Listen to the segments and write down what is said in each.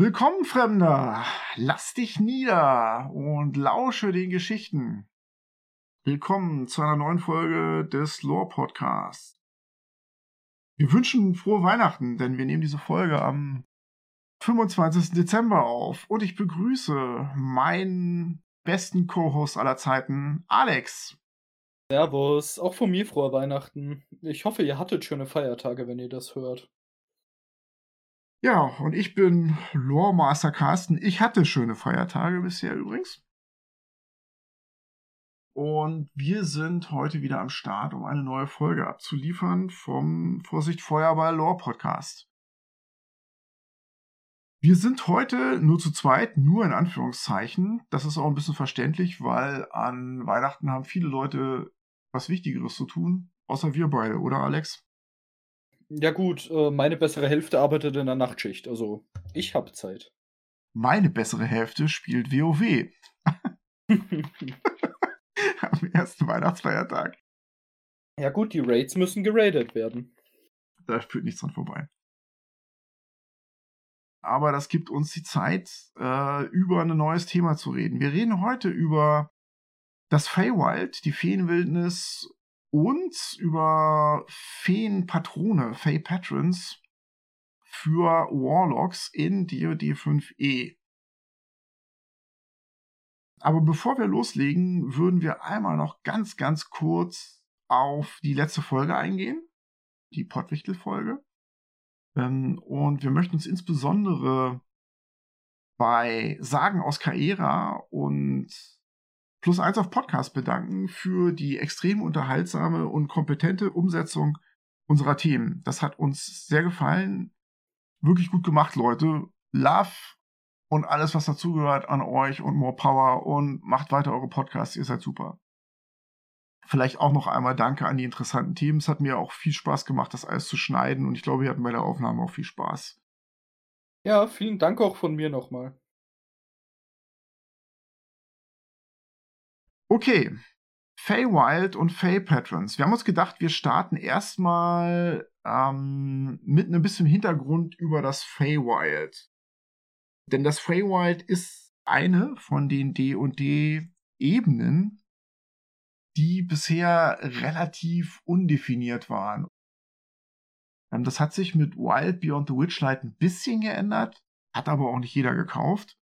Willkommen, Fremder! Lass dich nieder und lausche den Geschichten. Willkommen zu einer neuen Folge des Lore Podcasts. Wir wünschen frohe Weihnachten, denn wir nehmen diese Folge am 25. Dezember auf und ich begrüße meinen besten Co-Host aller Zeiten, Alex. Servus, auch von mir frohe Weihnachten. Ich hoffe, ihr hattet schöne Feiertage, wenn ihr das hört. Ja, und ich bin Lore Master Carsten. Ich hatte schöne Feiertage bisher übrigens. Und wir sind heute wieder am Start, um eine neue Folge abzuliefern vom Vorsicht Feuerball Lore Podcast. Wir sind heute nur zu zweit, nur in Anführungszeichen. Das ist auch ein bisschen verständlich, weil an Weihnachten haben viele Leute was Wichtigeres zu tun, außer wir beide, oder Alex? Ja gut, äh, meine bessere Hälfte arbeitet in der Nachtschicht, also ich habe Zeit. Meine bessere Hälfte spielt WoW. Am ersten Weihnachtsfeiertag. Ja gut, die Raids müssen geradet werden. Da führt nichts dran vorbei. Aber das gibt uns die Zeit, äh, über ein neues Thema zu reden. Wir reden heute über das Feywild, die Feenwildnis und über Feenpatrone, Fey Patrons für Warlocks in DoD 5e. Aber bevor wir loslegen, würden wir einmal noch ganz, ganz kurz auf die letzte Folge eingehen, die Pottwichtel-Folge. Ähm, und wir möchten uns insbesondere bei Sagen aus Kaera und Plus eins auf Podcast bedanken für die extrem unterhaltsame und kompetente Umsetzung unserer Themen. Das hat uns sehr gefallen. Wirklich gut gemacht, Leute. Love und alles, was dazugehört an euch und more power und macht weiter eure Podcasts. Ihr seid super. Vielleicht auch noch einmal Danke an die interessanten Themen. Es hat mir auch viel Spaß gemacht, das alles zu schneiden und ich glaube, wir hatten bei der Aufnahme auch viel Spaß. Ja, vielen Dank auch von mir nochmal. Okay. Feywild und Fey Patrons. Wir haben uns gedacht, wir starten erstmal ähm, mit ein bisschen Hintergrund über das Feywild. Denn das Feywild ist eine von den D&D-Ebenen, die bisher relativ undefiniert waren. Ähm, das hat sich mit Wild Beyond the Witchlight ein bisschen geändert, hat aber auch nicht jeder gekauft.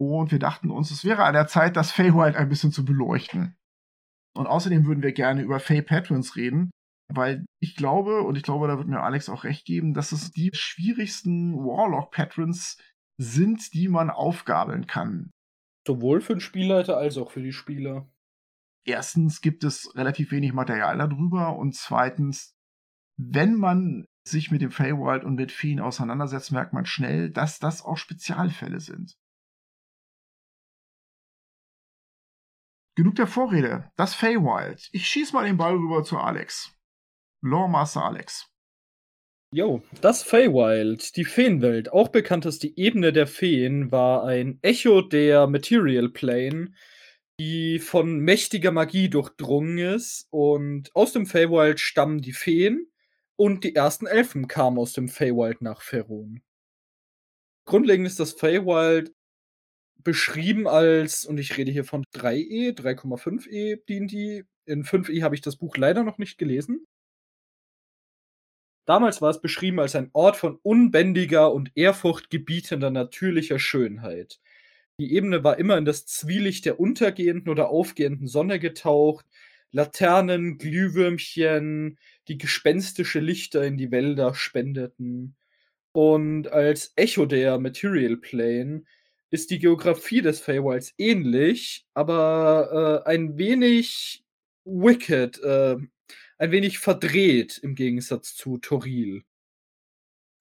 Und wir dachten uns, es wäre an der Zeit, das Feywild ein bisschen zu beleuchten. Und außerdem würden wir gerne über Fey Patrons reden, weil ich glaube, und ich glaube, da wird mir Alex auch recht geben, dass es die schwierigsten Warlock Patrons sind, die man aufgabeln kann. Sowohl für den Spielleiter als auch für die Spieler. Erstens gibt es relativ wenig Material darüber und zweitens, wenn man sich mit dem Feywild und mit Feen auseinandersetzt, merkt man schnell, dass das auch Spezialfälle sind. Genug der Vorrede. Das Feywild. Ich schieß mal den Ball rüber zu Alex. Loremaster Alex. Jo, das Feywild, die Feenwelt, auch bekannt als die Ebene der Feen, war ein Echo der Material Plane, die von mächtiger Magie durchdrungen ist. Und aus dem Feywild stammen die Feen und die ersten Elfen kamen aus dem Feywild nach Ferun. Grundlegend ist das Feywild beschrieben als, und ich rede hier von 3E, 3,5E D&D. In 5E habe ich das Buch leider noch nicht gelesen. Damals war es beschrieben als ein Ort von unbändiger und ehrfurchtgebietender natürlicher Schönheit. Die Ebene war immer in das Zwielicht der untergehenden oder aufgehenden Sonne getaucht. Laternen, Glühwürmchen, die gespenstische Lichter in die Wälder spendeten. Und als Echo der Material Plane ist die Geografie des Feywilds ähnlich, aber äh, ein wenig wicked, äh, ein wenig verdreht im Gegensatz zu Toril.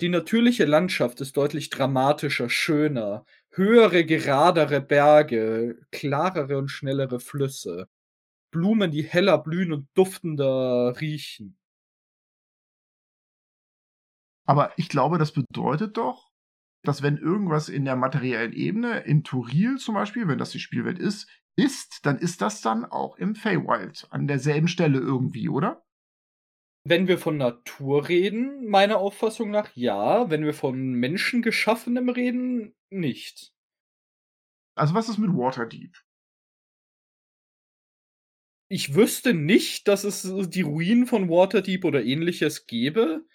Die natürliche Landschaft ist deutlich dramatischer, schöner, höhere, geradere Berge, klarere und schnellere Flüsse, Blumen, die heller blühen und duftender riechen. Aber ich glaube, das bedeutet doch, dass wenn irgendwas in der materiellen Ebene, in Turil zum Beispiel, wenn das die Spielwelt ist, ist, dann ist das dann auch im Feywild an derselben Stelle irgendwie, oder? Wenn wir von Natur reden, meiner Auffassung nach ja. Wenn wir von Menschengeschaffenem reden, nicht. Also was ist mit Waterdeep? Ich wüsste nicht, dass es die Ruinen von Waterdeep oder Ähnliches gäbe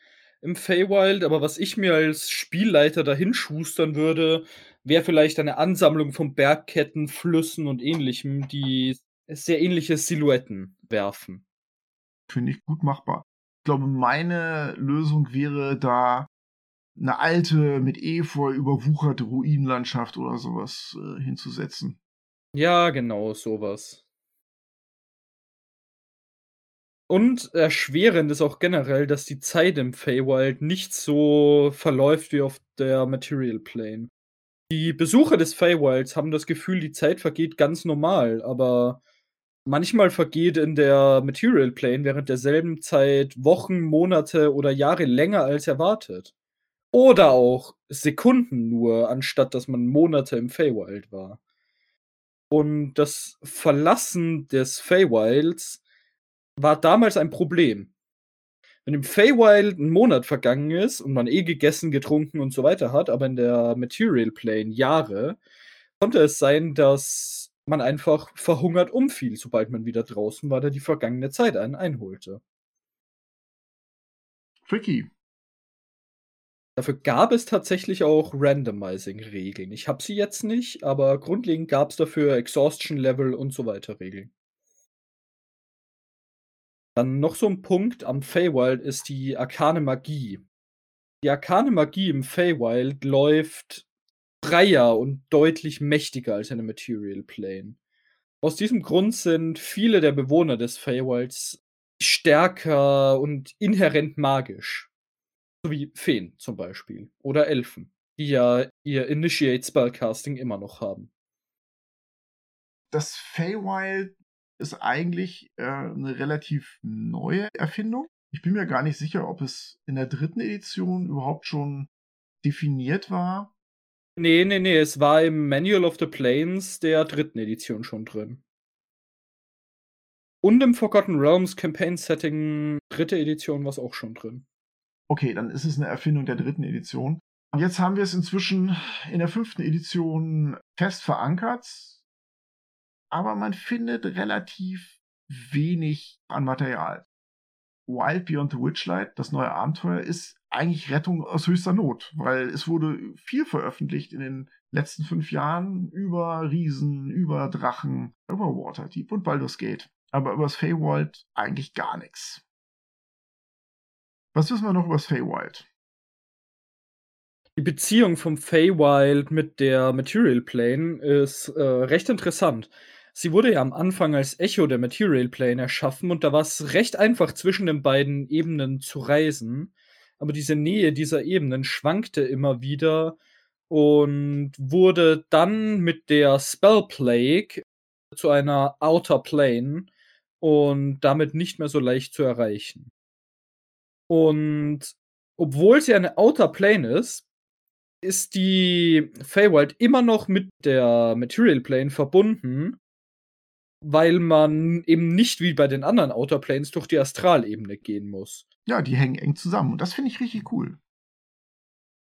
im Feywild, aber was ich mir als Spielleiter dahin schustern würde, wäre vielleicht eine Ansammlung von Bergketten, Flüssen und Ähnlichem, die sehr ähnliche Silhouetten werfen. Finde ich gut machbar. Ich glaube, meine Lösung wäre da eine alte, mit Efeu überwucherte Ruinenlandschaft oder sowas äh, hinzusetzen. Ja, genau, sowas. Und erschwerend ist auch generell, dass die Zeit im Feywild nicht so verläuft wie auf der Material Plane. Die Besucher des Feywilds haben das Gefühl, die Zeit vergeht ganz normal, aber manchmal vergeht in der Material Plane während derselben Zeit Wochen, Monate oder Jahre länger als erwartet. Oder auch Sekunden nur, anstatt dass man Monate im Feywild war. Und das Verlassen des Feywilds war damals ein Problem. Wenn im Feywild ein Monat vergangen ist und man eh gegessen, getrunken und so weiter hat, aber in der Material Plane Jahre, konnte es sein, dass man einfach verhungert umfiel, sobald man wieder draußen war, der die vergangene Zeit einen einholte. Tricky. Dafür gab es tatsächlich auch Randomizing-Regeln. Ich habe sie jetzt nicht, aber grundlegend gab es dafür Exhaustion-Level und so weiter Regeln. Dann noch so ein Punkt am Feywild ist die arkane Magie. Die arkane Magie im Feywild läuft freier und deutlich mächtiger als eine Material Plane. Aus diesem Grund sind viele der Bewohner des Feywilds stärker und inhärent magisch. So wie Feen zum Beispiel. Oder Elfen, die ja ihr Initiate Spellcasting immer noch haben. Das Feywild ist eigentlich äh, eine relativ neue Erfindung. Ich bin mir gar nicht sicher, ob es in der dritten Edition überhaupt schon definiert war. Nee, nee, nee, es war im Manual of the Planes der dritten Edition schon drin. Und im Forgotten Realms Campaign Setting dritte Edition war es auch schon drin. Okay, dann ist es eine Erfindung der dritten Edition. Und jetzt haben wir es inzwischen in der fünften Edition fest verankert aber man findet relativ wenig an Material. Wild Beyond the Witchlight, das neue Abenteuer, ist eigentlich Rettung aus höchster Not, weil es wurde viel veröffentlicht in den letzten fünf Jahren über Riesen, über Drachen, über Waterdeep und Baldur's Gate. Aber über das Feywild eigentlich gar nichts. Was wissen wir noch über das Feywild? Die Beziehung vom Feywild mit der Material Plane ist äh, recht interessant. Sie wurde ja am Anfang als Echo der Material Plane erschaffen und da war es recht einfach zwischen den beiden Ebenen zu reisen. Aber diese Nähe dieser Ebenen schwankte immer wieder und wurde dann mit der Spell Plague zu einer Outer Plane und damit nicht mehr so leicht zu erreichen. Und obwohl sie eine Outer Plane ist, ist die Feywild immer noch mit der Material Plane verbunden weil man eben nicht wie bei den anderen Outer Planes durch die Astralebene gehen muss. Ja, die hängen eng zusammen und das finde ich richtig cool.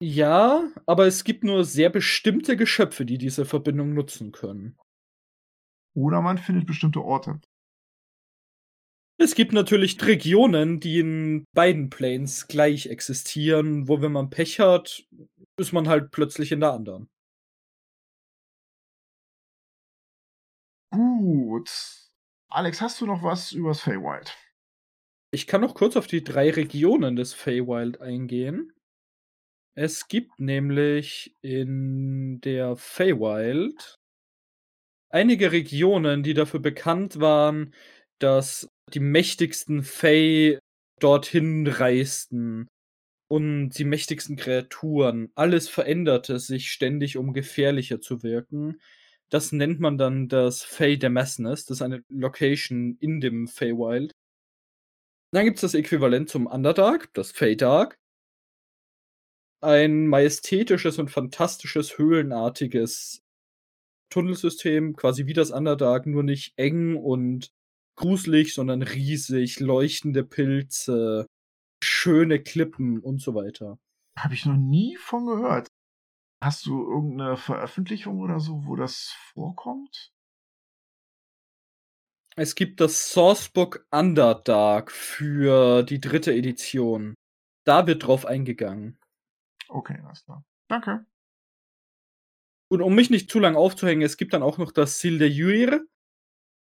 Ja, aber es gibt nur sehr bestimmte Geschöpfe, die diese Verbindung nutzen können. Oder man findet bestimmte Orte. Es gibt natürlich Regionen, die in beiden Planes gleich existieren, wo wenn man Pech hat, ist man halt plötzlich in der anderen. Gut. Alex, hast du noch was übers Feywild? Ich kann noch kurz auf die drei Regionen des Feywild eingehen. Es gibt nämlich in der Feywild einige Regionen, die dafür bekannt waren, dass die mächtigsten Fey dorthin reisten und die mächtigsten Kreaturen. Alles veränderte sich ständig, um gefährlicher zu wirken. Das nennt man dann das Fey Damascus. Das ist eine Location in dem Feywild. Dann gibt es das Äquivalent zum Underdark, das Fey Dark. Ein majestätisches und fantastisches, höhlenartiges Tunnelsystem, quasi wie das Underdark, nur nicht eng und gruselig, sondern riesig, leuchtende Pilze, schöne Klippen und so weiter. Habe ich noch nie von gehört. Hast du irgendeine Veröffentlichung oder so, wo das vorkommt? Es gibt das Sourcebook Underdark für die dritte Edition. Da wird drauf eingegangen. Okay, alles klar. Danke. Und um mich nicht zu lang aufzuhängen, es gibt dann auch noch das Sil de Juir,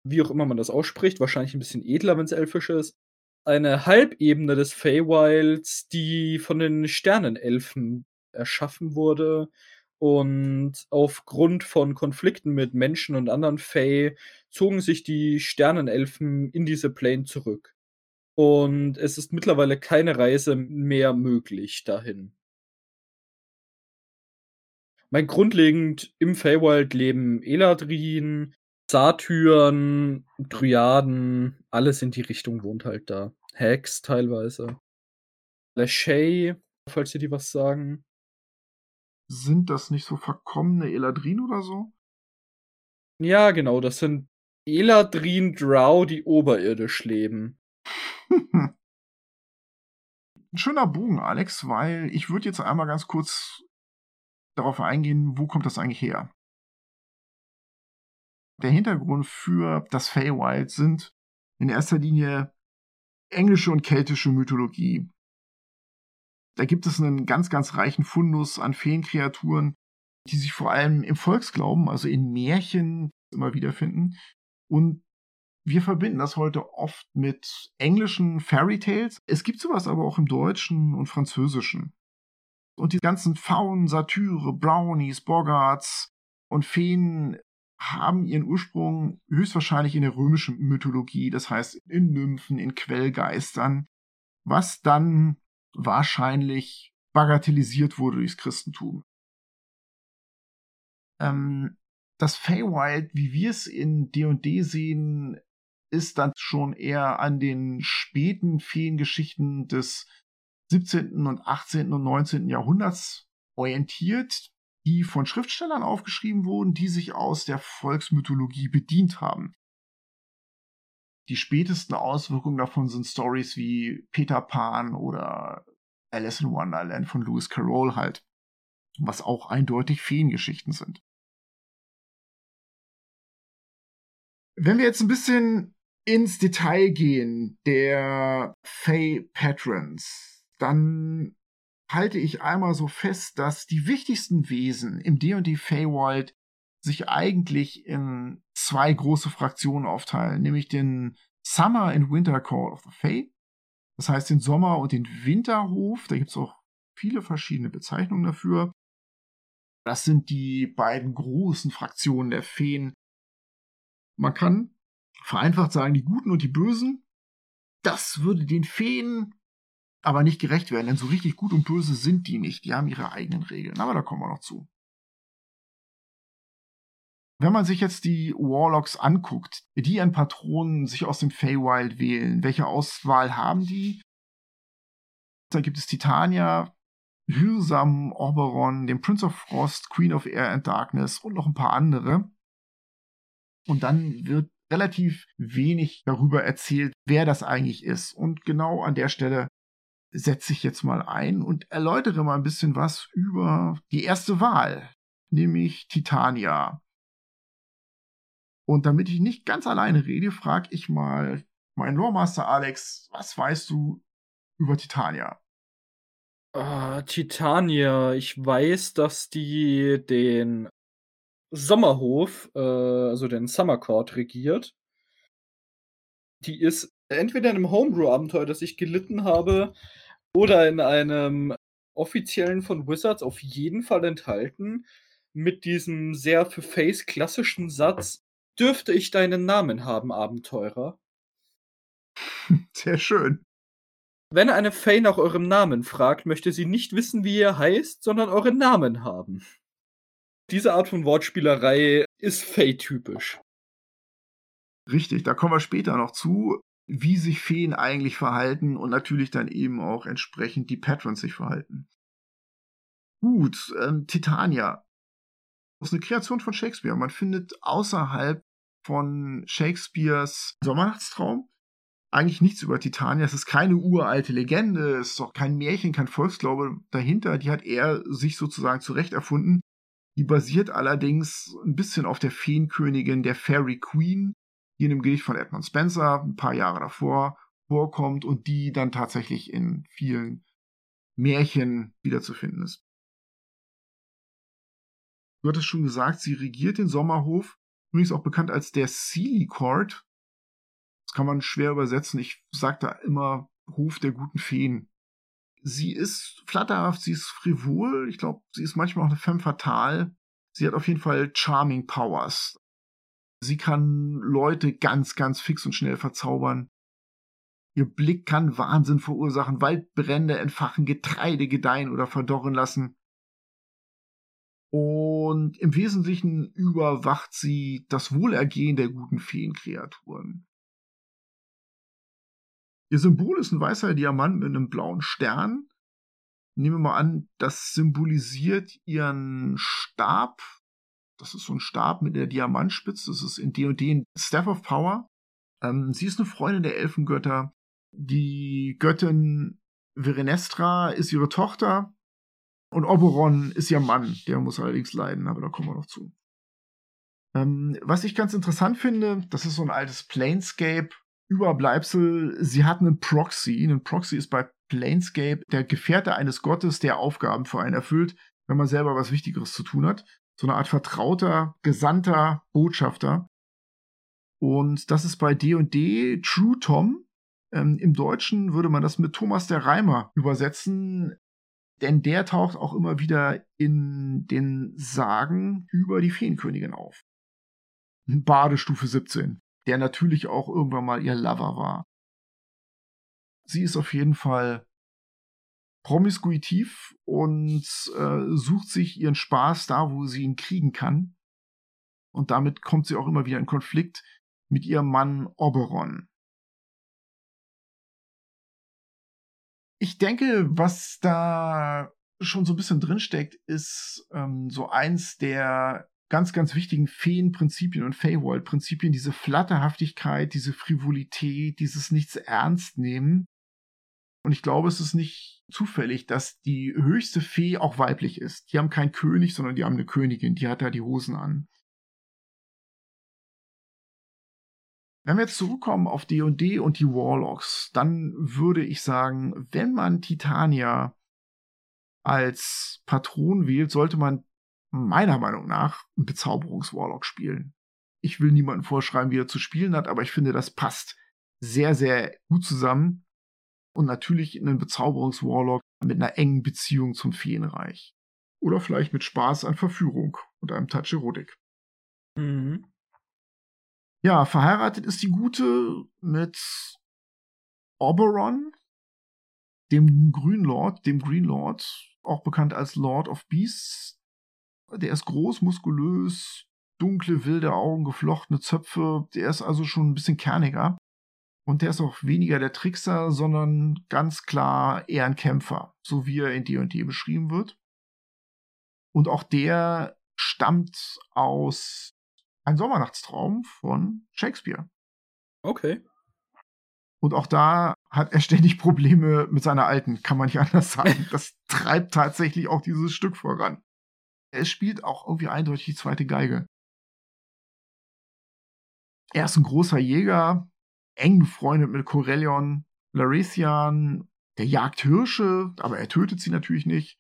wie auch immer man das ausspricht, wahrscheinlich ein bisschen edler, wenn es elfisch ist. Eine Halbebene des Feywilds, die von den Sternenelfen erschaffen wurde und aufgrund von Konflikten mit Menschen und anderen Fey zogen sich die Sternenelfen in diese Plane zurück. Und es ist mittlerweile keine Reise mehr möglich dahin. Mein grundlegend im Feywild leben Eladrin, Satyren, Dryaden, alles in die Richtung wohnt halt da. Hex teilweise. Lachey, falls ihr die was sagen. Sind das nicht so verkommene Eladrin oder so? Ja, genau, das sind Eladrin Drow, die oberirdisch leben. Ein schöner Bogen, Alex, weil ich würde jetzt einmal ganz kurz darauf eingehen, wo kommt das eigentlich her? Der Hintergrund für das Feywild sind in erster Linie englische und keltische Mythologie. Da gibt es einen ganz, ganz reichen Fundus an Feenkreaturen, die sich vor allem im Volksglauben, also in Märchen, immer wiederfinden. Und wir verbinden das heute oft mit englischen Fairy Tales. Es gibt sowas aber auch im Deutschen und Französischen. Und die ganzen Faunen, Satyre, Brownies, Boggarts und Feen haben ihren Ursprung höchstwahrscheinlich in der römischen Mythologie, das heißt in Nymphen, in Quellgeistern, was dann wahrscheinlich bagatellisiert wurde durchs Christentum. Ähm, das Feywild, wie wir es in D&D sehen, ist dann schon eher an den späten Feengeschichten des 17. und 18. und 19. Jahrhunderts orientiert, die von Schriftstellern aufgeschrieben wurden, die sich aus der Volksmythologie bedient haben. Die spätesten Auswirkungen davon sind Stories wie Peter Pan oder Alice in Wonderland von Lewis Carroll halt, was auch eindeutig Feengeschichten sind. Wenn wir jetzt ein bisschen ins Detail gehen der Fey Patrons, dann halte ich einmal so fest, dass die wichtigsten Wesen im D&D Feywild sich eigentlich in zwei große Fraktionen aufteilen, nämlich den Summer and Winter Call of the Fae, das heißt den Sommer- und den Winterhof, da gibt es auch viele verschiedene Bezeichnungen dafür. Das sind die beiden großen Fraktionen der Feen. Man kann vereinfacht sagen, die Guten und die Bösen. Das würde den Feen aber nicht gerecht werden, denn so richtig gut und böse sind die nicht. Die haben ihre eigenen Regeln, aber da kommen wir noch zu. Wenn man sich jetzt die Warlocks anguckt, die an Patronen sich aus dem Feywild wählen, welche Auswahl haben die? Da gibt es Titania, Hyrsam, Oberon, den Prince of Frost, Queen of Air and Darkness und noch ein paar andere. Und dann wird relativ wenig darüber erzählt, wer das eigentlich ist. Und genau an der Stelle setze ich jetzt mal ein und erläutere mal ein bisschen was über die erste Wahl, nämlich Titania. Und damit ich nicht ganz alleine rede, frage ich mal meinen Loremaster Alex, was weißt du über Titania? Uh, Titania, ich weiß, dass die den Sommerhof, äh, also den Summer Court regiert. Die ist entweder in einem Homebrew-Abenteuer, das ich gelitten habe, oder in einem offiziellen von Wizards auf jeden Fall enthalten, mit diesem sehr für Face klassischen Satz, dürfte ich deinen Namen haben, Abenteurer? Sehr schön. Wenn eine Fae nach eurem Namen fragt, möchte sie nicht wissen, wie ihr heißt, sondern euren Namen haben. Diese Art von Wortspielerei ist Fae-typisch. Richtig, da kommen wir später noch zu, wie sich Feen eigentlich verhalten und natürlich dann eben auch entsprechend die Patrons sich verhalten. Gut, ähm, Titania. Das ist eine Kreation von Shakespeare. Man findet außerhalb von Shakespeares Sommernachtstraum eigentlich nichts über Titania. Es ist keine uralte Legende, es ist auch kein Märchen, kein Volksglaube dahinter. Die hat er sich sozusagen zurecht erfunden. Die basiert allerdings ein bisschen auf der Feenkönigin, der Fairy Queen, die in dem Gedicht von Edmund Spencer ein paar Jahre davor vorkommt und die dann tatsächlich in vielen Märchen wiederzufinden ist. Du hattest schon gesagt, sie regiert den Sommerhof, übrigens auch bekannt als der Sealy Court. Das kann man schwer übersetzen. Ich sage da immer Hof der guten Feen. Sie ist flatterhaft, sie ist frivol. Ich glaube, sie ist manchmal auch eine femme fatale. Sie hat auf jeden Fall Charming Powers. Sie kann Leute ganz, ganz fix und schnell verzaubern. Ihr Blick kann Wahnsinn verursachen, Waldbrände entfachen, Getreide gedeihen oder verdorren lassen. Und im Wesentlichen überwacht sie das Wohlergehen der guten Feenkreaturen. Ihr Symbol ist ein weißer Diamant mit einem blauen Stern. Nehmen wir mal an, das symbolisiert ihren Stab. Das ist so ein Stab mit der Diamantspitze. Das ist in D&D ein Staff of Power. Ähm, sie ist eine Freundin der Elfengötter. Die Göttin Verenestra ist ihre Tochter und Oberon ist ihr Mann. Der muss allerdings leiden, aber da kommen wir noch zu. Ähm, was ich ganz interessant finde, das ist so ein altes Planescape. Überbleibsel, sie hat einen Proxy. Ein Proxy ist bei Planescape der Gefährte eines Gottes, der Aufgaben für einen erfüllt, wenn man selber was Wichtigeres zu tun hat. So eine Art vertrauter, gesandter Botschafter. Und das ist bei D&D True Tom. Ähm, Im Deutschen würde man das mit Thomas der Reimer übersetzen, denn der taucht auch immer wieder in den Sagen über die Feenkönigin auf. Badestufe 17, der natürlich auch irgendwann mal ihr Lover war. Sie ist auf jeden Fall promiskuitiv und äh, sucht sich ihren Spaß da, wo sie ihn kriegen kann. Und damit kommt sie auch immer wieder in Konflikt mit ihrem Mann Oberon. Ich denke, was da schon so ein bisschen drinsteckt, ist ähm, so eins der ganz, ganz wichtigen Feenprinzipien und Feywild-Prinzipien, diese Flatterhaftigkeit, diese Frivolität, dieses Nichts ernst nehmen. Und ich glaube, es ist nicht zufällig, dass die höchste Fee auch weiblich ist. Die haben keinen König, sondern die haben eine Königin, die hat da die Hosen an. Wenn wir jetzt zurückkommen auf D&D und die Warlocks, dann würde ich sagen, wenn man Titania als Patron wählt, sollte man meiner Meinung nach einen Bezauberungswarlock spielen. Ich will niemanden vorschreiben, wie er zu spielen hat, aber ich finde, das passt sehr, sehr gut zusammen. Und natürlich einen Bezauberungswarlock mit einer engen Beziehung zum Feenreich. Oder vielleicht mit Spaß an Verführung und einem Touch Erotik. Mhm. Ja, verheiratet ist die Gute mit Oberon, dem Grünlord, dem Green Lord, auch bekannt als Lord of Beasts. Der ist groß, muskulös, dunkle, wilde Augen, geflochtene Zöpfe. Der ist also schon ein bisschen kerniger. Und der ist auch weniger der Trickser, sondern ganz klar eher ein Kämpfer, so wie er in D&D beschrieben wird. Und auch der stammt aus ein Sommernachtstraum von Shakespeare. Okay. Und auch da hat er ständig Probleme mit seiner alten, kann man nicht anders sagen. Das treibt tatsächlich auch dieses Stück voran. Es spielt auch irgendwie eindeutig die zweite Geige. Er ist ein großer Jäger, eng befreundet mit Corellion, Laresian, der jagt Hirsche, aber er tötet sie natürlich nicht.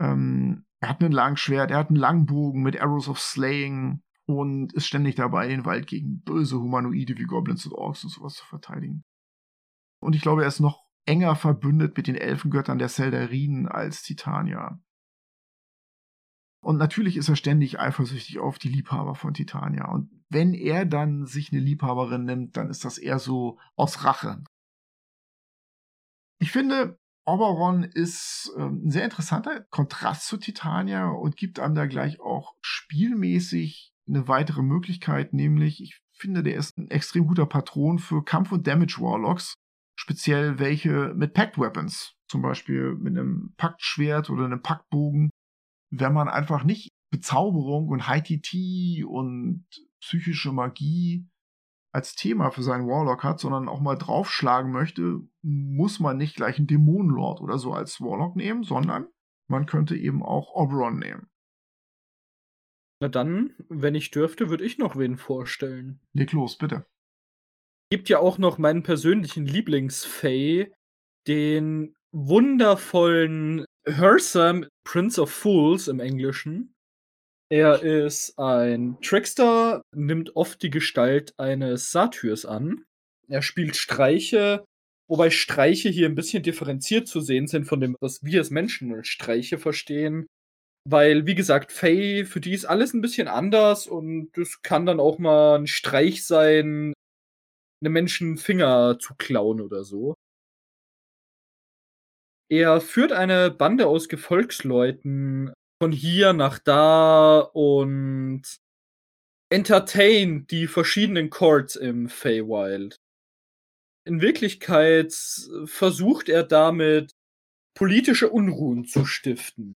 Ähm, er hat einen Langschwert, er hat einen Langbogen mit Arrows of Slaying, und ist ständig dabei, den Wald gegen böse Humanoide wie Goblins und Orks und sowas zu verteidigen. Und ich glaube, er ist noch enger verbündet mit den Elfengöttern der Seldarinen als Titania. Und natürlich ist er ständig eifersüchtig auf die Liebhaber von Titania. Und wenn er dann sich eine Liebhaberin nimmt, dann ist das eher so aus Rache. Ich finde, Oberon ist ähm, ein sehr interessanter Kontrast zu Titania und gibt einem da gleich auch spielmäßig eine weitere Möglichkeit, nämlich ich finde, der ist ein extrem guter Patron für Kampf- und Damage-Warlocks, speziell welche mit Pact Weapons, zum Beispiel mit einem Paktschwert oder einem Paktbogen, wenn man einfach nicht Bezauberung und High TT und psychische Magie als Thema für seinen Warlock hat, sondern auch mal draufschlagen möchte, muss man nicht gleich einen Dämonenlord oder so als Warlock nehmen, sondern man könnte eben auch Oberon nehmen. Na dann, wenn ich dürfte, würde ich noch wen vorstellen. Leg los, bitte. Gibt ja auch noch meinen persönlichen Lieblingsfay, den wundervollen Hersam Prince of Fools im Englischen. Er ist ein Trickster, nimmt oft die Gestalt eines Satyrs an. Er spielt Streiche, wobei Streiche hier ein bisschen differenziert zu sehen sind von dem, was wir als Menschen als Streiche verstehen. Weil, wie gesagt, Faye, für die ist alles ein bisschen anders und es kann dann auch mal ein Streich sein, einem Menschen Finger zu klauen oder so. Er führt eine Bande aus Gefolgsleuten von hier nach da und entertain die verschiedenen Chords im Feywild. In Wirklichkeit versucht er damit politische Unruhen zu stiften.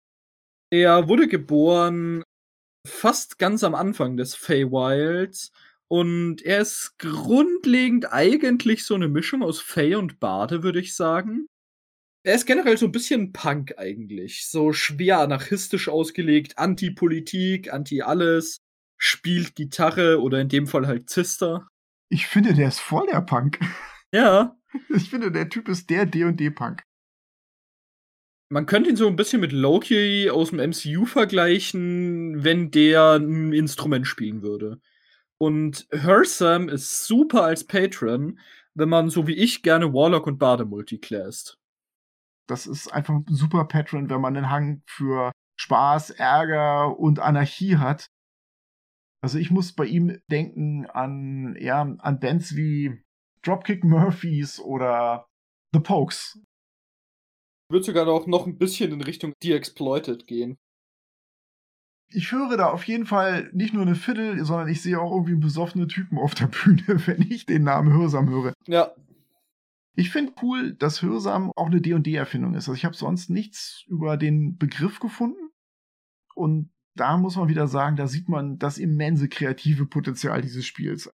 Er wurde geboren fast ganz am Anfang des Feywilds und er ist grundlegend eigentlich so eine Mischung aus Fey und Bade, würde ich sagen. Er ist generell so ein bisschen Punk eigentlich. So schwer anarchistisch ausgelegt, Anti-Politik, Anti-alles, spielt Gitarre oder in dem Fall halt Zister. Ich finde, der ist voll der Punk. Ja. Ich finde, der Typ ist der D&D-Punk. Man könnte ihn so ein bisschen mit Loki aus dem MCU vergleichen, wenn der ein Instrument spielen würde. Und Hersam ist super als Patron, wenn man so wie ich gerne Warlock und Bade multiclasst. Das ist einfach ein super Patron, wenn man einen Hang für Spaß, Ärger und Anarchie hat. Also ich muss bei ihm denken an, ja, an Bands wie Dropkick Murphys oder The Pokes. Würde sogar auch noch ein bisschen in Richtung The Exploited gehen. Ich höre da auf jeden Fall nicht nur eine Fiddle, sondern ich sehe auch irgendwie besoffene Typen auf der Bühne, wenn ich den Namen Hörsam höre. Ja, ich finde cool, dass Hörsam auch eine D&D-Erfindung ist. Also ich habe sonst nichts über den Begriff gefunden. Und da muss man wieder sagen, da sieht man das immense kreative Potenzial dieses Spiels.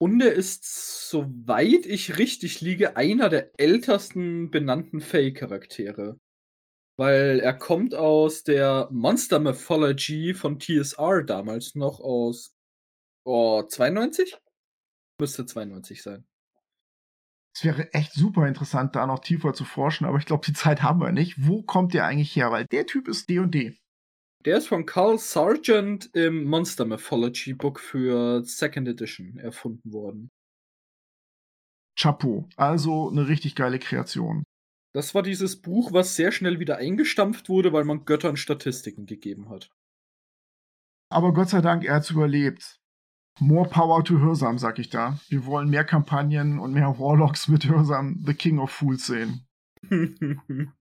Und er ist, soweit ich richtig liege, einer der ältesten benannten Fey-Charaktere. Weil er kommt aus der Monster Mythology von TSR damals noch aus oh, 92? Müsste 92 sein. Es wäre echt super interessant, da noch tiefer zu forschen, aber ich glaube, die Zeit haben wir nicht. Wo kommt der eigentlich her? Weil der Typ ist D&D. &D. Der ist von Carl Sargent im Monster Mythology Book für Second Edition erfunden worden. Chapeau. Also eine richtig geile Kreation. Das war dieses Buch, was sehr schnell wieder eingestampft wurde, weil man Göttern Statistiken gegeben hat. Aber Gott sei Dank, er hat es überlebt. More power to Hörsam, sag ich da. Wir wollen mehr Kampagnen und mehr Warlocks mit Hörsam The King of Fools sehen.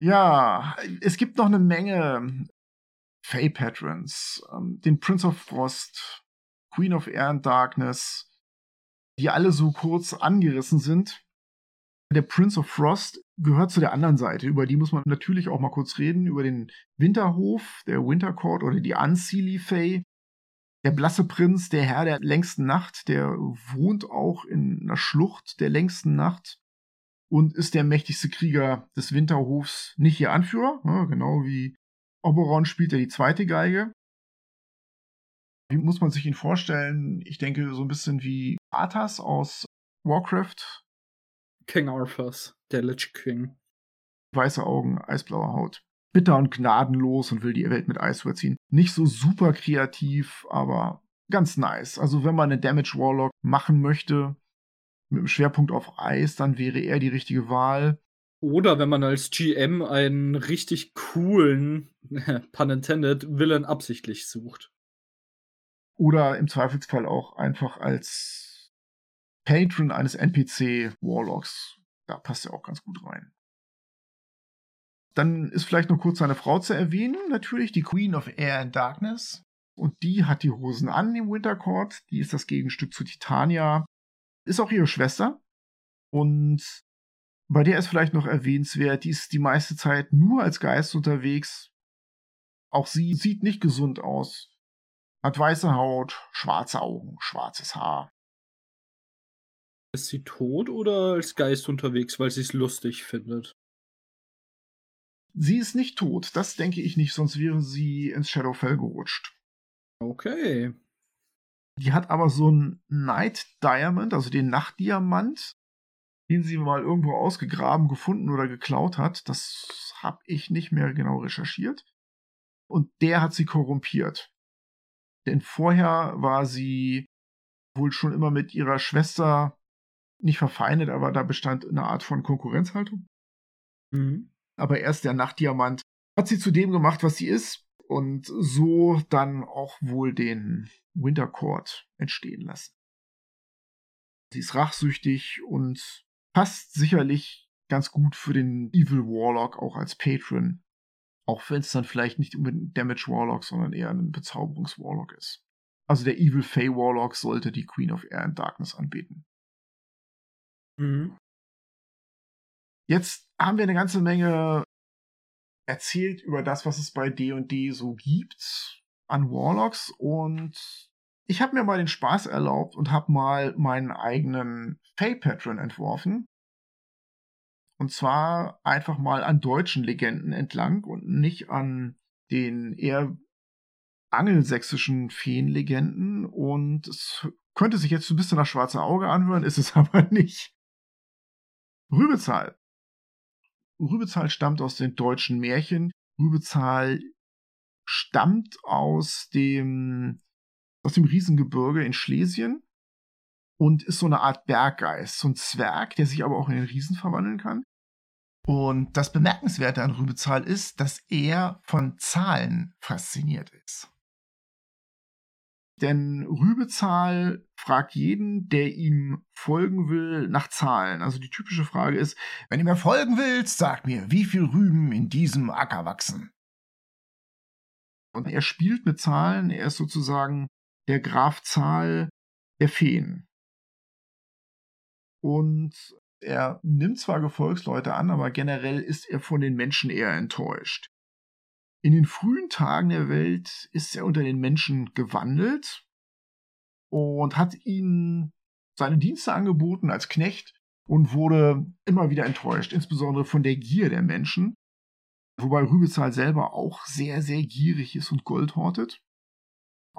ja, es gibt noch eine Menge Fey Patrons. Ähm, den Prince of Frost, Queen of Air and Darkness, die alle so kurz angerissen sind. Der Prince of Frost gehört zu der anderen Seite. Über die muss man natürlich auch mal kurz reden. Über den Winterhof, der Wintercourt oder die Unseelie Fae. Der blasse Prinz, der Herr der längsten Nacht, der wohnt auch in einer Schlucht der längsten Nacht und ist der mächtigste Krieger des Winterhofs. Nicht ihr Anführer, genau wie Oberon spielt er die zweite Geige. Wie muss man sich ihn vorstellen? Ich denke, so ein bisschen wie Arthas aus Warcraft, King Arthurs, der Lich King. Weiße Augen, eisblaue Haut. Bitter und gnadenlos und will die Welt mit Eis überziehen. Nicht so super kreativ, aber ganz nice. Also wenn man einen Damage Warlock machen möchte, mit einem Schwerpunkt auf Eis, dann wäre er die richtige Wahl. Oder wenn man als GM einen richtig coolen, pun intended, Villain absichtlich sucht. Oder im Zweifelsfall auch einfach als Patron eines NPC-Warlocks. Da passt er auch ganz gut rein. Dann ist vielleicht noch kurz seine Frau zu erwähnen, natürlich die Queen of Air and Darkness. Und die hat die Hosen an im Wintercourt. Die ist das Gegenstück zu Titania. Ist auch ihre Schwester. Und bei der ist vielleicht noch erwähnenswert, die ist die meiste Zeit nur als Geist unterwegs. Auch sie sieht nicht gesund aus. Hat weiße Haut, schwarze Augen, schwarzes Haar. Ist sie tot oder als Geist unterwegs, weil sie es lustig findet? Sie ist nicht tot, das denke ich nicht, sonst wäre sie ins Shadowfell gerutscht. Okay. Die hat aber so ein Night Diamond, also den Nachtdiamant, den sie mal irgendwo ausgegraben, gefunden oder geklaut hat. Das habe ich nicht mehr genau recherchiert. Und der hat sie korrumpiert. Denn vorher war sie wohl schon immer mit ihrer Schwester nicht verfeindet, aber da bestand eine Art von Konkurrenzhaltung. Mhm. Aber erst der Nachtdiamant hat sie zu dem gemacht, was sie ist und so dann auch wohl den Wintercourt entstehen lassen. Sie ist rachsüchtig und passt sicherlich ganz gut für den Evil Warlock auch als Patron. Auch wenn es dann vielleicht nicht unbedingt Damage Warlock, sondern eher ein Bezauberungs Warlock ist. Also der Evil Fey Warlock sollte die Queen of Air and Darkness anbeten. Mhm. Jetzt haben wir eine ganze Menge erzählt über das, was es bei D&D so gibt an Warlocks und ich habe mir mal den Spaß erlaubt und habe mal meinen eigenen Fey-Patron entworfen. Und zwar einfach mal an deutschen Legenden entlang und nicht an den eher angelsächsischen Feenlegenden. Und es könnte sich jetzt ein bisschen nach schwarzer Auge anhören, ist es aber nicht. Rübezahl. Rübezahl stammt aus den deutschen Märchen. Rübezahl stammt aus dem aus dem Riesengebirge in Schlesien und ist so eine Art Berggeist, so ein Zwerg, der sich aber auch in den Riesen verwandeln kann. Und das Bemerkenswerte an Rübezahl ist, dass er von Zahlen fasziniert ist. Denn Rübezahl fragt jeden, der ihm folgen will, nach Zahlen. Also die typische Frage ist, wenn du mir folgen willst, sag mir, wie viel Rüben in diesem Acker wachsen. Und er spielt mit Zahlen, er ist sozusagen der Graf Zahl der Feen. Und er nimmt zwar Gefolgsleute an, aber generell ist er von den Menschen eher enttäuscht. In den frühen Tagen der Welt ist er unter den Menschen gewandelt und hat ihnen seine Dienste angeboten als Knecht und wurde immer wieder enttäuscht, insbesondere von der Gier der Menschen, wobei Rübezahl selber auch sehr, sehr gierig ist und Gold hortet.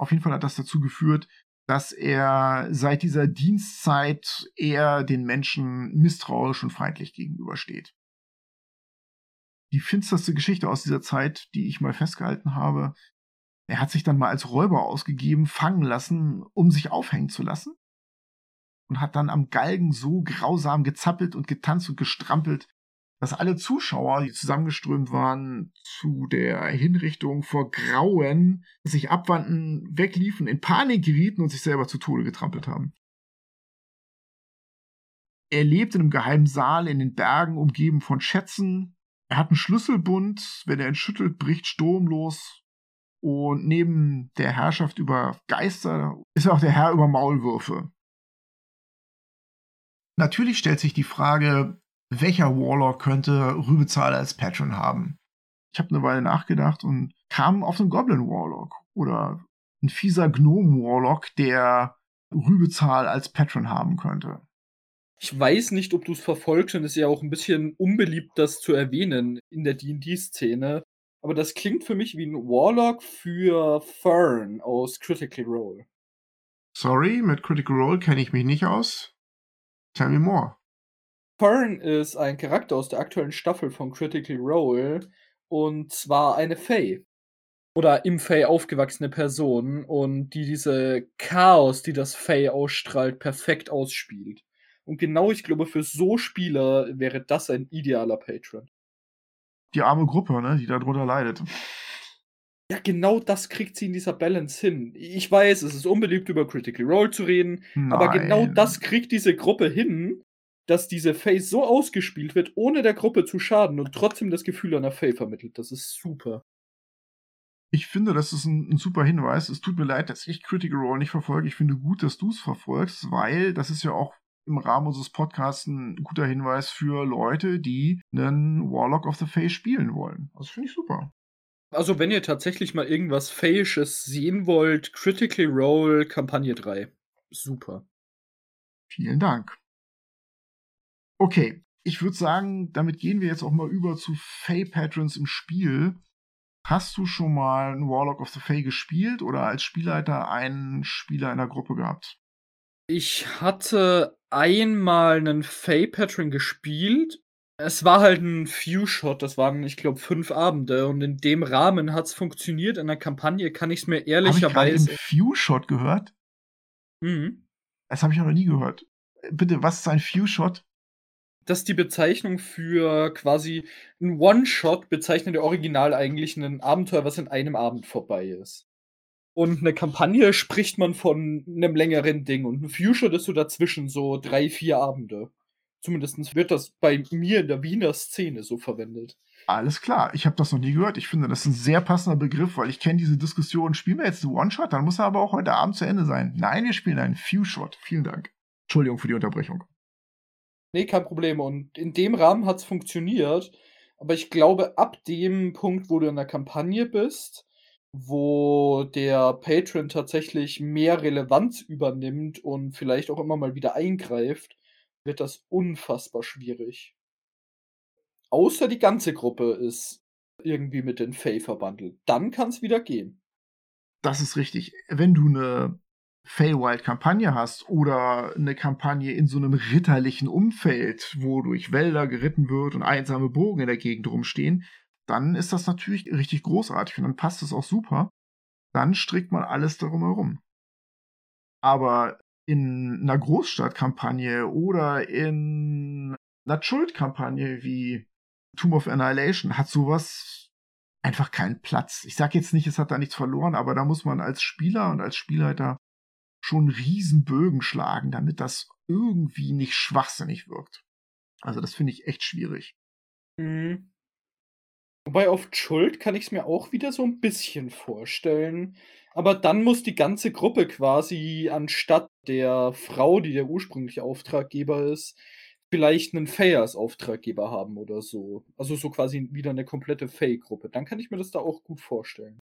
Auf jeden Fall hat das dazu geführt, dass er seit dieser Dienstzeit eher den Menschen misstrauisch und feindlich gegenübersteht. Die finsterste Geschichte aus dieser Zeit, die ich mal festgehalten habe, er hat sich dann mal als Räuber ausgegeben, fangen lassen, um sich aufhängen zu lassen. Und hat dann am Galgen so grausam gezappelt und getanzt und gestrampelt, dass alle Zuschauer, die zusammengeströmt waren, zu der Hinrichtung vor Grauen sich abwandten, wegliefen, in Panik gerieten und sich selber zu Tode getrampelt haben. Er lebt in einem geheimen Saal in den Bergen, umgeben von Schätzen. Er hat einen Schlüsselbund, wenn er ihn schüttelt, bricht Sturm los. Und neben der Herrschaft über Geister ist er auch der Herr über Maulwürfe. Natürlich stellt sich die Frage, welcher Warlock könnte Rübezahl als Patron haben? Ich habe eine Weile nachgedacht und kam auf einen Goblin Warlock oder ein fieser Gnome Warlock, der Rübezahl als Patron haben könnte. Ich weiß nicht, ob du es verfolgst und es ist ja auch ein bisschen unbeliebt, das zu erwähnen in der D&D-Szene. Aber das klingt für mich wie ein Warlock für Fern aus Critical Role. Sorry, mit Critical Role kenne ich mich nicht aus. Tell me more. Fern ist ein Charakter aus der aktuellen Staffel von Critical Role und zwar eine Fae. Oder im Fae aufgewachsene Person und die diese Chaos, die das Fae ausstrahlt, perfekt ausspielt. Und genau, ich glaube, für so Spieler wäre das ein idealer Patron. Die arme Gruppe, ne, die darunter leidet. Ja, genau das kriegt sie in dieser Balance hin. Ich weiß, es ist unbeliebt, über Critical Role zu reden, Nein. aber genau das kriegt diese Gruppe hin, dass diese Face so ausgespielt wird, ohne der Gruppe zu schaden und trotzdem das Gefühl einer Fae vermittelt. Das ist super. Ich finde, das ist ein, ein, super Hinweis. Es tut mir leid, dass ich Critical Role nicht verfolge. Ich finde gut, dass du es verfolgst, weil das ist ja auch im Rahmen unseres Podcasts ein guter Hinweis für Leute, die einen Warlock of the Face spielen wollen. Das finde ich super. Also, wenn ihr tatsächlich mal irgendwas Fähisches sehen wollt, Critical Role Kampagne 3. Super. Vielen Dank. Okay, ich würde sagen, damit gehen wir jetzt auch mal über zu Fey Patrons im Spiel. Hast du schon mal einen Warlock of the Fey gespielt oder als Spielleiter einen Spieler in der Gruppe gehabt? Ich hatte einmal einen Fey Patron gespielt. Es war halt ein Few-Shot, das waren, ich glaube, fünf Abende und in dem Rahmen hat es funktioniert. In der Kampagne kann ich es mir ich ehrlicherweise. gerade Few-Shot gehört? Mhm. Das habe ich noch nie gehört. Bitte, was ist ein Few-Shot? Das ist die Bezeichnung für quasi ein One-Shot, bezeichnet der Original eigentlich ein Abenteuer, was in einem Abend vorbei ist. Und eine Kampagne spricht man von einem längeren Ding und ein Few-Shot ist so dazwischen, so drei, vier Abende. Zumindest wird das bei mir in der Wiener Szene so verwendet. Alles klar, ich habe das noch nie gehört. Ich finde, das ist ein sehr passender Begriff, weil ich kenne diese Diskussion. Spielen wir jetzt einen One-Shot, dann muss er aber auch heute Abend zu Ende sein. Nein, wir spielen einen Few-Shot. Vielen Dank. Entschuldigung für die Unterbrechung. Nee, kein Problem. Und in dem Rahmen hat's funktioniert. Aber ich glaube, ab dem Punkt, wo du in der Kampagne bist, wo der Patron tatsächlich mehr Relevanz übernimmt und vielleicht auch immer mal wieder eingreift, wird das unfassbar schwierig. Außer die ganze Gruppe ist irgendwie mit den Fey verbandelt. Dann kann's wieder gehen. Das ist richtig. Wenn du eine Feywild-Kampagne hast oder eine Kampagne in so einem ritterlichen Umfeld, wo durch Wälder geritten wird und einsame Burgen in der Gegend rumstehen, dann ist das natürlich richtig großartig und dann passt es auch super. Dann strickt man alles darum herum. Aber in einer Großstadtkampagne oder in einer Schuldkampagne wie Tomb of Annihilation hat sowas einfach keinen Platz. Ich sage jetzt nicht, es hat da nichts verloren, aber da muss man als Spieler und als Spielleiter schon Riesenbögen schlagen, damit das irgendwie nicht schwachsinnig wirkt. Also das finde ich echt schwierig. Mhm. Wobei auf Schuld kann ich es mir auch wieder so ein bisschen vorstellen. Aber dann muss die ganze Gruppe quasi anstatt der Frau, die der ursprüngliche Auftraggeber ist, vielleicht einen Fey als Auftraggeber haben oder so. Also so quasi wieder eine komplette Fey-Gruppe. Dann kann ich mir das da auch gut vorstellen.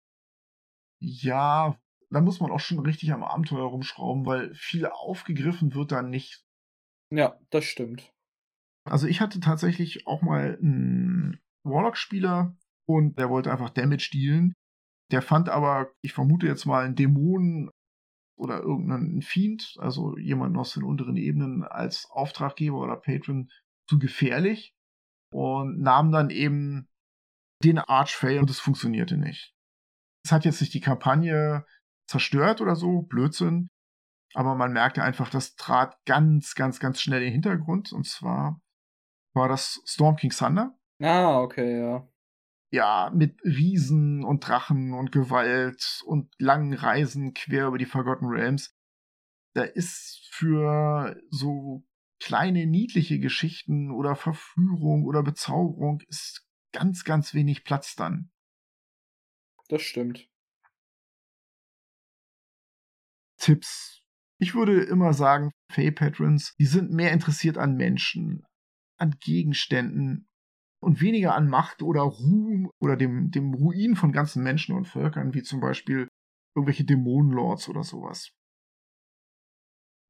Ja, da muss man auch schon richtig am Abenteuer rumschrauben, weil viel aufgegriffen wird da nicht. Ja, das stimmt. Also ich hatte tatsächlich auch mal einen Warlock-Spieler und der wollte einfach Damage dealen. Der fand aber, ich vermute jetzt mal, einen Dämonen oder irgendeinen Fiend, also jemanden aus den unteren Ebenen als Auftraggeber oder Patron zu gefährlich und nahm dann eben den Archfey und es funktionierte nicht. Es hat jetzt nicht die Kampagne zerstört oder so, Blödsinn, aber man merkte einfach, das trat ganz, ganz, ganz schnell in den Hintergrund und zwar war das Storm King Thunder. Ah, okay, ja. Ja, mit Riesen und Drachen und Gewalt und langen Reisen quer über die Forgotten Realms. Da ist für so kleine niedliche Geschichten oder Verführung oder Bezauberung ist ganz, ganz wenig Platz dann. Das stimmt. Tipps. Ich würde immer sagen, Fey Patrons, die sind mehr interessiert an Menschen, an Gegenständen und weniger an Macht oder Ruhm oder dem, dem Ruin von ganzen Menschen und Völkern, wie zum Beispiel irgendwelche Dämonenlords oder sowas.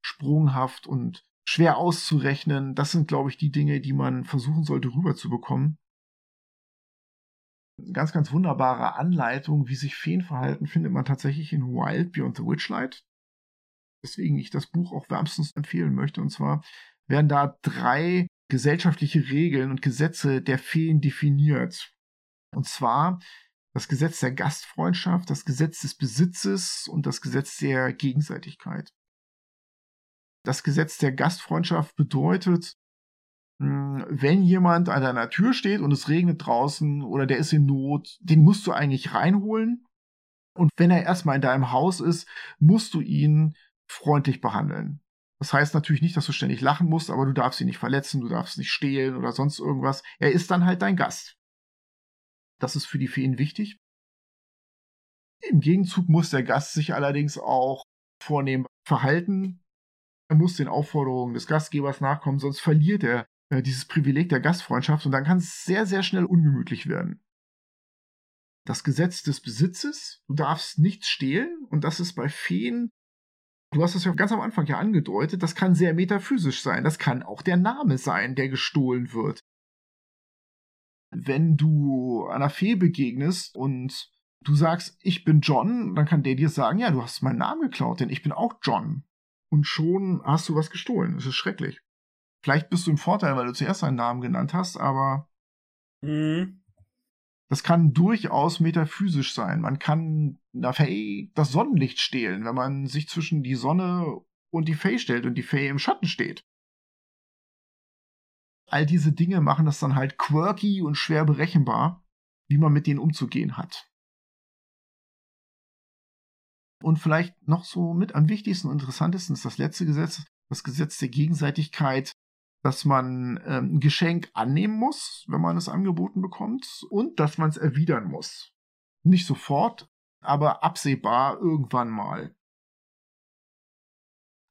Sprunghaft und schwer auszurechnen, das sind, glaube ich, die Dinge, die man versuchen sollte rüberzubekommen. Ganz, ganz wunderbare Anleitung, wie sich Feen verhalten, findet man tatsächlich in Wild Beyond the Witchlight. Weswegen ich das Buch auch wärmstens empfehlen möchte. Und zwar werden da drei gesellschaftliche Regeln und Gesetze der Feen definiert. Und zwar das Gesetz der Gastfreundschaft, das Gesetz des Besitzes und das Gesetz der Gegenseitigkeit. Das Gesetz der Gastfreundschaft bedeutet, hm, wenn jemand an deiner Tür steht und es regnet draußen oder der ist in Not, den musst du eigentlich reinholen. Und wenn er erstmal in deinem Haus ist, musst du ihn freundlich behandeln. Das heißt natürlich nicht, dass du ständig lachen musst, aber du darfst ihn nicht verletzen, du darfst nicht stehlen oder sonst irgendwas. Er ist dann halt dein Gast. Das ist für die Feen wichtig. Im Gegenzug muss der Gast sich allerdings auch vornehm verhalten. Er muss den Aufforderungen des Gastgebers nachkommen, sonst verliert er äh, dieses Privileg der Gastfreundschaft und dann kann es sehr, sehr schnell ungemütlich werden. das Gesetz des Besitzes. Du darfst nichts stehlen und das ist bei Feen, du hast es ja ganz am Anfang ja angedeutet, das kann sehr metaphysisch sein. Das kann auch der Name sein, der gestohlen wird. Wenn du einer Fee begegnest und du sagst, ich bin John, dann kann der dir sagen, ja, du hast meinen Namen geklaut, denn ich bin auch John. Und schon hast du was gestohlen. Das ist schrecklich. Vielleicht bist du im Vorteil, weil du zuerst deinen Namen genannt hast, aber mhm. Das kann durchaus metaphysisch sein. Man kann einer Fae das Sonnenlicht stehlen, wenn man sich zwischen die Sonne und die Fae stellt und die Fae im Schatten steht. All diese Dinge machen das dann halt quirky und schwer berechenbar, wie man mit denen umzugehen hat. Und vielleicht noch so mit am wichtigsten und interessantesten ist das letzte Gesetz, das Gesetz der Gegenseitigkeit dass man ähm, ein Geschenk annehmen muss, wenn man es angeboten bekommt, und dass man es erwidern muss. Nicht sofort, aber absehbar irgendwann mal.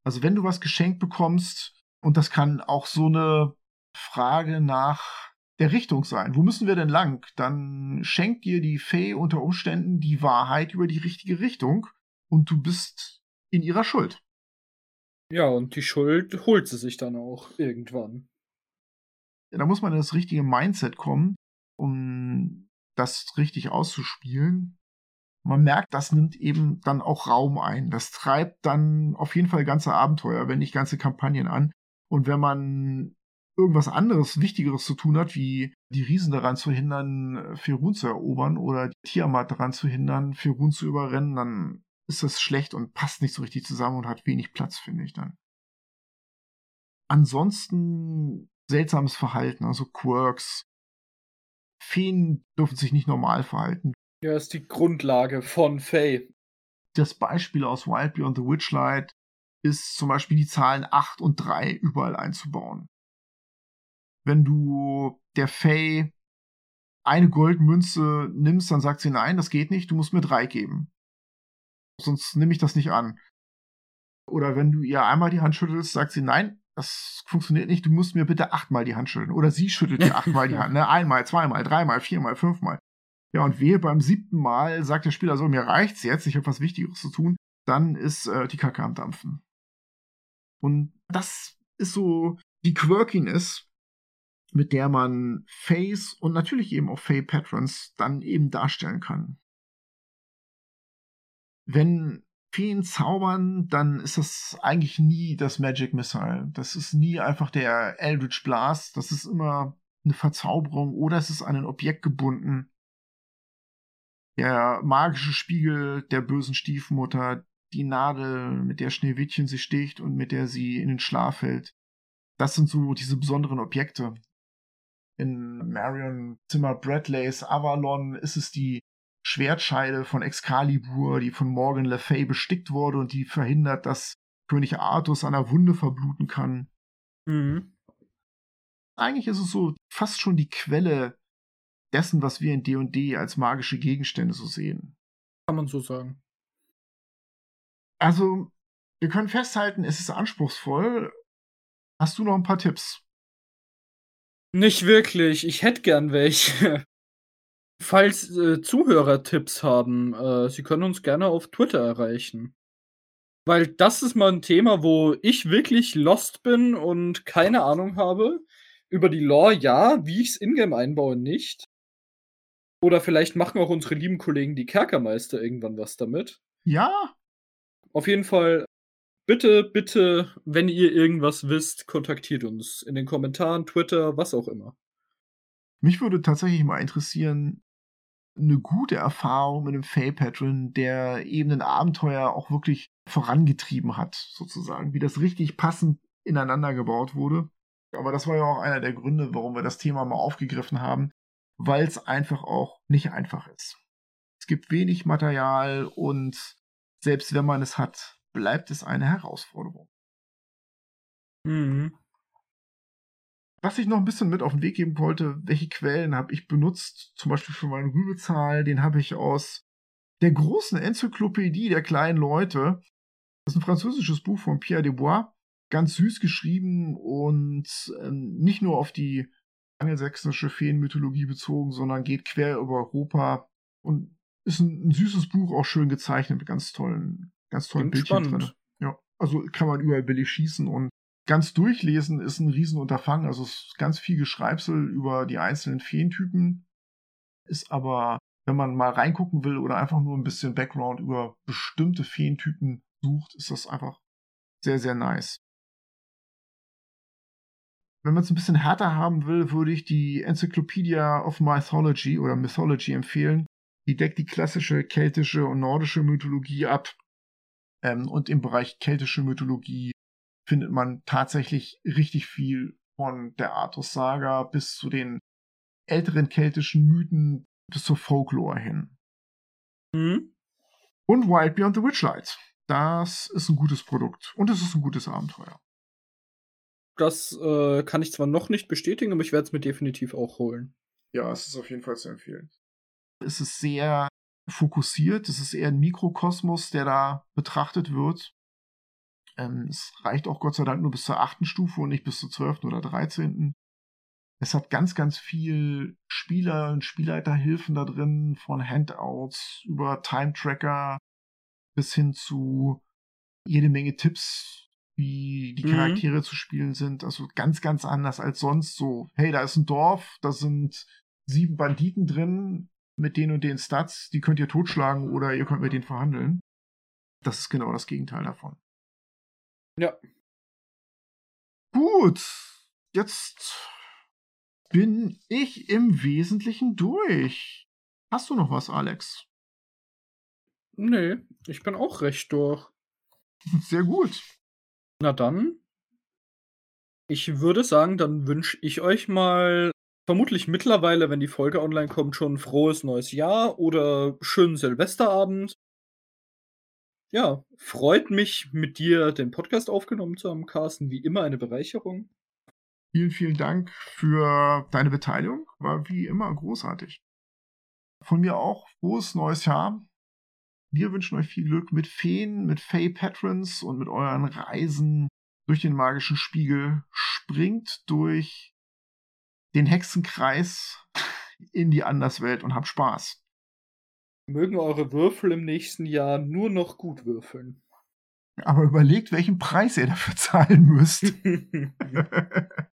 Also wenn du was geschenkt bekommst, und das kann auch so eine Frage nach der Richtung sein. Wo müssen wir denn lang? Dann schenkt dir die Fee unter Umständen die Wahrheit über die richtige Richtung und du bist in ihrer Schuld. Ja, und die Schuld holt sie sich dann auch irgendwann. Ja, da muss man in das richtige Mindset kommen, um das richtig auszuspielen. Man merkt, das nimmt eben dann auch Raum ein. Das treibt dann auf jeden Fall ganze Abenteuer, wenn nicht ganze Kampagnen an. Und wenn man irgendwas anderes, Wichtigeres zu tun hat, wie die Riesen daran zu hindern, Ferun zu erobern oder Tiamat daran zu hindern, Ferun zu überrennen, dann ist das schlecht und passt nicht so richtig zusammen und hat wenig Platz, finde ich dann. Ansonsten seltsames Verhalten, also Quirks. Feen dürfen sich nicht normal verhalten. Ja, ist die Grundlage von Fae. Das Beispiel aus Wild Beyond the Witchlight ist zum Beispiel die Zahlen 8 und 3 überall einzubauen. Wenn du der Fae eine Goldmünze nimmst, dann sagt sie nein, das geht nicht, du musst mir drei geben sonst nehme ich das nicht an. Oder wenn du ihr einmal die Hand schüttelst, sagt sie, nein, das funktioniert nicht, du musst mir bitte achtmal die Hand schütteln. Oder sie schüttelt dir achtmal die Hand, ne? Einmal, zweimal, dreimal, viermal, fünfmal. Ja, und wehe, beim siebten Mal sagt der Spieler so, mir reicht's jetzt, ich habe was Wichtigeres zu tun, dann ist äh, die Kacke am Dampfen. Und das ist so die Quirkiness, mit der man Face und natürlich eben auch Fey Patrons dann eben darstellen kann wenn Feen zaubern, dann ist das eigentlich nie das Magic Missile. Das ist nie einfach der Eldritch Blast. Das ist immer eine Verzauberung oder es ist an ein Objekt gebunden. Der magische Spiegel der bösen Stiefmutter, die Nadel, mit der Schneewittchen sie sticht und mit der sie in den Schlaf fällt. Das sind so diese besonderen Objekte. In Marion Zimmer Bradleys Avalon ist es die Schwertscheide von Excalibur, die von Morgan Le Fay bestickt wurde und die verhindert, dass König Artus an der Wunde verbluten kann. Mhm. Eigentlich ist es so fast schon die Quelle dessen, was wir in D&D als magische Gegenstände so sehen. Kann man so sagen. Also, wir können festhalten, es ist anspruchsvoll. Hast du noch ein paar Tipps? Nicht wirklich. Ich hätte gern welche. Falls äh, Zuhörer Tipps haben, äh, sie können uns gerne auf Twitter erreichen. Weil das ist mal ein Thema, wo ich wirklich lost bin und keine Ahnung habe. Über die Lore ja, wie ich es ingame einbaue, nicht. Oder vielleicht machen auch unsere lieben Kollegen die Kerkermeister irgendwann was damit. Ja. Auf jeden Fall, bitte, bitte, wenn ihr irgendwas wisst, kontaktiert uns in den Kommentaren, Twitter, was auch immer. Mich würde tatsächlich mal interessieren, eine gute Erfahrung mit einem Fae-Patron, der eben ein Abenteuer auch wirklich vorangetrieben hat, sozusagen, wie das richtig passend ineinander gebaut wurde. Aber das war ja auch einer der Gründe, warum wir das Thema mal aufgegriffen haben, weil es einfach auch nicht einfach ist. Es gibt wenig Material und selbst wenn man es hat, bleibt es eine Herausforderung. Mhm. Was ich noch ein bisschen mit auf den Weg geben wollte, welche Quellen habe ich benutzt, zum Beispiel für meinen Rübezahl, den habe ich aus der großen Enzyklopädie der kleinen Leute. Das ist ein französisches Buch von Pierre Desbois, ganz süß geschrieben und äh, nicht nur auf die angelsächsische Feenmythologie bezogen, sondern geht quer über Europa Und ist ein, ein, süßes Buch, auch schön gezeichnet mit ganz tollen, ganz tollen Klingt Bildchen spannend. drin. Ja, also kann man überall billig schießen und ganz durchlesen ist ein Riesenunterfangen. Also es ist ganz viel Geschreibsel über die einzelnen Feentypen. Ist aber, wenn man mal reingucken will oder einfach nur ein bisschen Background über bestimmte Feentypen sucht, ist das einfach sehr, sehr nice. Wenn man es ein bisschen härter haben will, würde ich die Encyclopedia of Mythology oder Mythology empfehlen. Die deckt die klassische keltische und nordische Mythologie ab. Ähm, und im Bereich keltische Mythologie findet man tatsächlich richtig viel von der Artus-Saga bis zu den älteren keltischen Mythen bis zur Folklore hin. Mhm. Und Wild Beyond the Witchlight. Das ist ein gutes Produkt und es ist ein gutes Abenteuer. Das äh, kann ich zwar noch nicht bestätigen, aber ich werde es mir definitiv auch holen. Ja, es ist auf jeden Fall zu empfehlen. Es ist sehr fokussiert, es ist eher ein Mikrokosmos, der da betrachtet wird. Ähm, es reicht auch Gott sei Dank nur bis zur achten Stufe und nicht bis zur zwölften oder dreizehnten. Es hat ganz, ganz viel Spieler und Spielleiterhilfen da drin, von Handouts über Time Tracker bis hin zu jede Menge Tipps, wie die mhm. Charaktere mhm. zu spielen sind. Also ganz, ganz anders als sonst. So, hey, da ist ein Dorf, da sind sieben Banditen drin mit den und den Stats, die könnt ihr totschlagen oder ihr könnt mit denen verhandeln. Das ist genau das Gegenteil davon. Ja. Gut, jetzt bin ich im Wesentlichen durch. Hast du noch was, Alex? Nee, ich bin auch recht durch. Sehr gut. Na dann. Ich würde sagen, dann wünsche ich euch mal vermutlich mittlerweile, wenn die Folge online kommt, schon ein frohes neues Jahr oder schönen Silvesterabend ja, freut mich, mit dir den Podcast aufgenommen zu haben, Carsten. Wie immer eine Bereicherung. Vielen, vielen Dank für deine Beteiligung. War wie immer großartig. Von mir auch frohes neues Jahr. Wir wünschen euch viel Glück mit Feen, mit Fey Patrons und mit euren Reisen durch den magischen Spiegel. Springt durch den Hexenkreis in die Anderswelt und habt Spaß. Mögen eure Würfel im nächsten Jahr nur noch gut würfeln. Aber überlegt, welchen Preis ihr dafür zahlen müsst.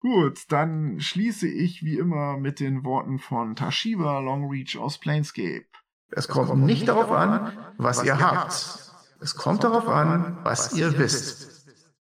Gut, dann schließe ich wie immer mit den Worten von Tashiba Longreach aus Planescape. Es kommt, es kommt nicht darauf an, was, was ihr habt. Es kommt darauf an, was ihr wisst.